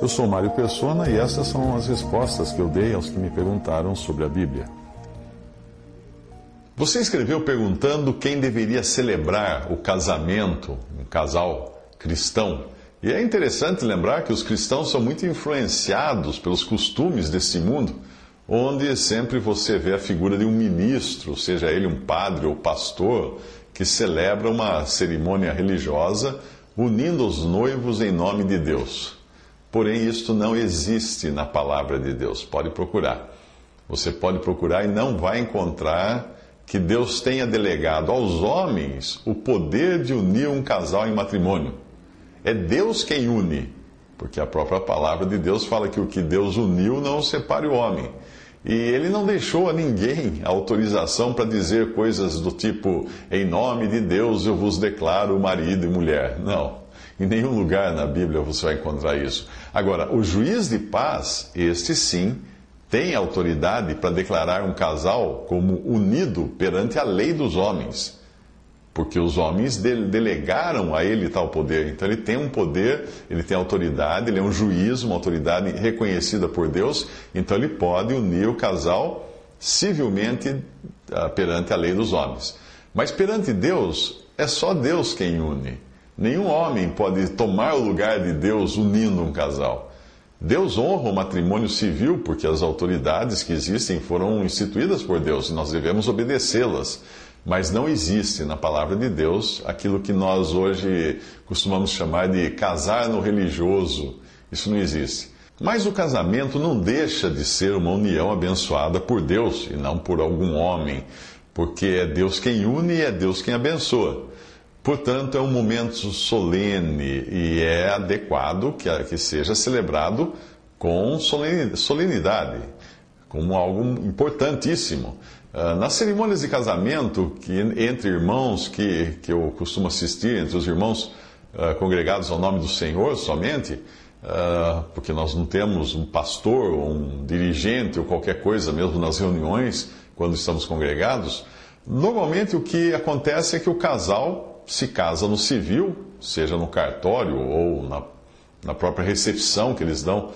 Eu sou Mário Persona e essas são as respostas que eu dei aos que me perguntaram sobre a Bíblia. Você escreveu perguntando quem deveria celebrar o casamento, um casal cristão. E é interessante lembrar que os cristãos são muito influenciados pelos costumes desse mundo, onde sempre você vê a figura de um ministro, seja ele um padre ou pastor, que celebra uma cerimônia religiosa unindo os noivos em nome de Deus. Porém, isto não existe na palavra de Deus. Pode procurar. Você pode procurar e não vai encontrar que Deus tenha delegado aos homens o poder de unir um casal em matrimônio. É Deus quem une, porque a própria palavra de Deus fala que o que Deus uniu não separe o homem. E ele não deixou a ninguém a autorização para dizer coisas do tipo: em nome de Deus eu vos declaro marido e mulher. Não. Em nenhum lugar na Bíblia você vai encontrar isso. Agora, o juiz de paz, este sim, tem autoridade para declarar um casal como unido perante a lei dos homens. Porque os homens delegaram a ele tal poder. Então ele tem um poder, ele tem autoridade, ele é um juiz, uma autoridade reconhecida por Deus. Então ele pode unir o casal civilmente ah, perante a lei dos homens. Mas perante Deus, é só Deus quem une. Nenhum homem pode tomar o lugar de Deus unindo um casal. Deus honra o matrimônio civil porque as autoridades que existem foram instituídas por Deus e nós devemos obedecê-las. Mas não existe na palavra de Deus aquilo que nós hoje costumamos chamar de casar no religioso. Isso não existe. Mas o casamento não deixa de ser uma união abençoada por Deus e não por algum homem, porque é Deus quem une e é Deus quem abençoa. Portanto, é um momento solene e é adequado que, que seja celebrado com solenidade, como algo importantíssimo. Uh, nas cerimônias de casamento, que, entre irmãos que, que eu costumo assistir, entre os irmãos uh, congregados ao nome do Senhor somente, uh, porque nós não temos um pastor ou um dirigente ou qualquer coisa mesmo nas reuniões, quando estamos congregados, normalmente o que acontece é que o casal se casa no civil, seja no cartório ou na, na própria recepção que eles dão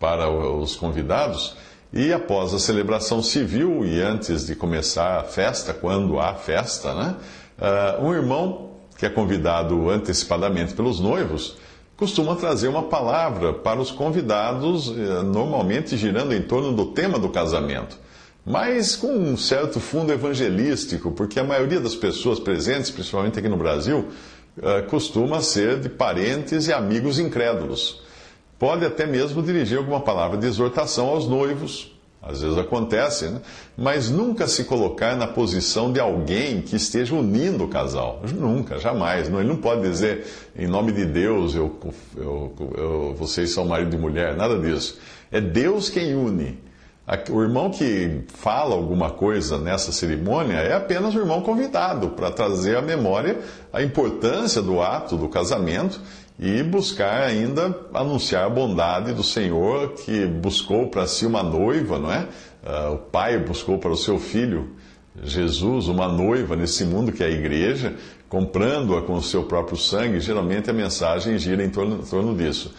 para os convidados, e após a celebração civil e antes de começar a festa, quando há festa, né, uh, um irmão que é convidado antecipadamente pelos noivos costuma trazer uma palavra para os convidados, eh, normalmente girando em torno do tema do casamento mas com um certo fundo evangelístico, porque a maioria das pessoas presentes, principalmente aqui no Brasil, eh, costuma ser de parentes e amigos incrédulos. Pode até mesmo dirigir alguma palavra de exortação aos noivos, às vezes acontece, né? mas nunca se colocar na posição de alguém que esteja unindo o casal. Nunca, jamais. Ele não pode dizer, em nome de Deus, eu, eu, eu, vocês são marido e mulher, nada disso. É Deus quem une. O irmão que fala alguma coisa nessa cerimônia é apenas o irmão convidado para trazer à memória a importância do ato do casamento e buscar ainda anunciar a bondade do Senhor que buscou para si uma noiva, não é? Uh, o pai buscou para o seu filho Jesus uma noiva nesse mundo que é a igreja, comprando-a com o seu próprio sangue. Geralmente a mensagem gira em torno, em torno disso.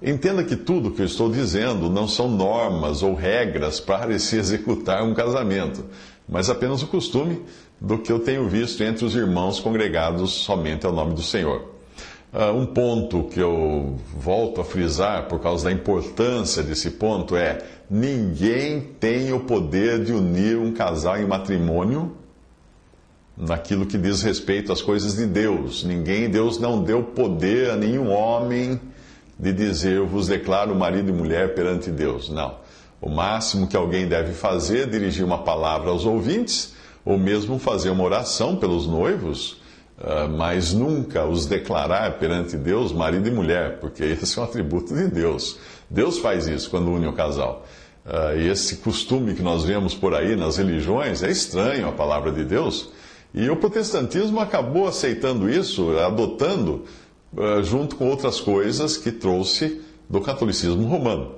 Entenda que tudo que eu estou dizendo não são normas ou regras para se executar um casamento, mas apenas o costume do que eu tenho visto entre os irmãos congregados somente ao nome do Senhor. Uh, um ponto que eu volto a frisar por causa da importância desse ponto é: ninguém tem o poder de unir um casal em matrimônio naquilo que diz respeito às coisas de Deus. Ninguém, Deus não deu poder a nenhum homem de dizer eu vos declaro marido e mulher perante Deus. Não. O máximo que alguém deve fazer é dirigir uma palavra aos ouvintes, ou mesmo fazer uma oração pelos noivos, uh, mas nunca os declarar perante Deus marido e mulher, porque esse é um atributo de Deus. Deus faz isso quando une o casal. Uh, e esse costume que nós vemos por aí nas religiões é estranho à palavra de Deus. E o protestantismo acabou aceitando isso, adotando, junto com outras coisas que trouxe do catolicismo romano.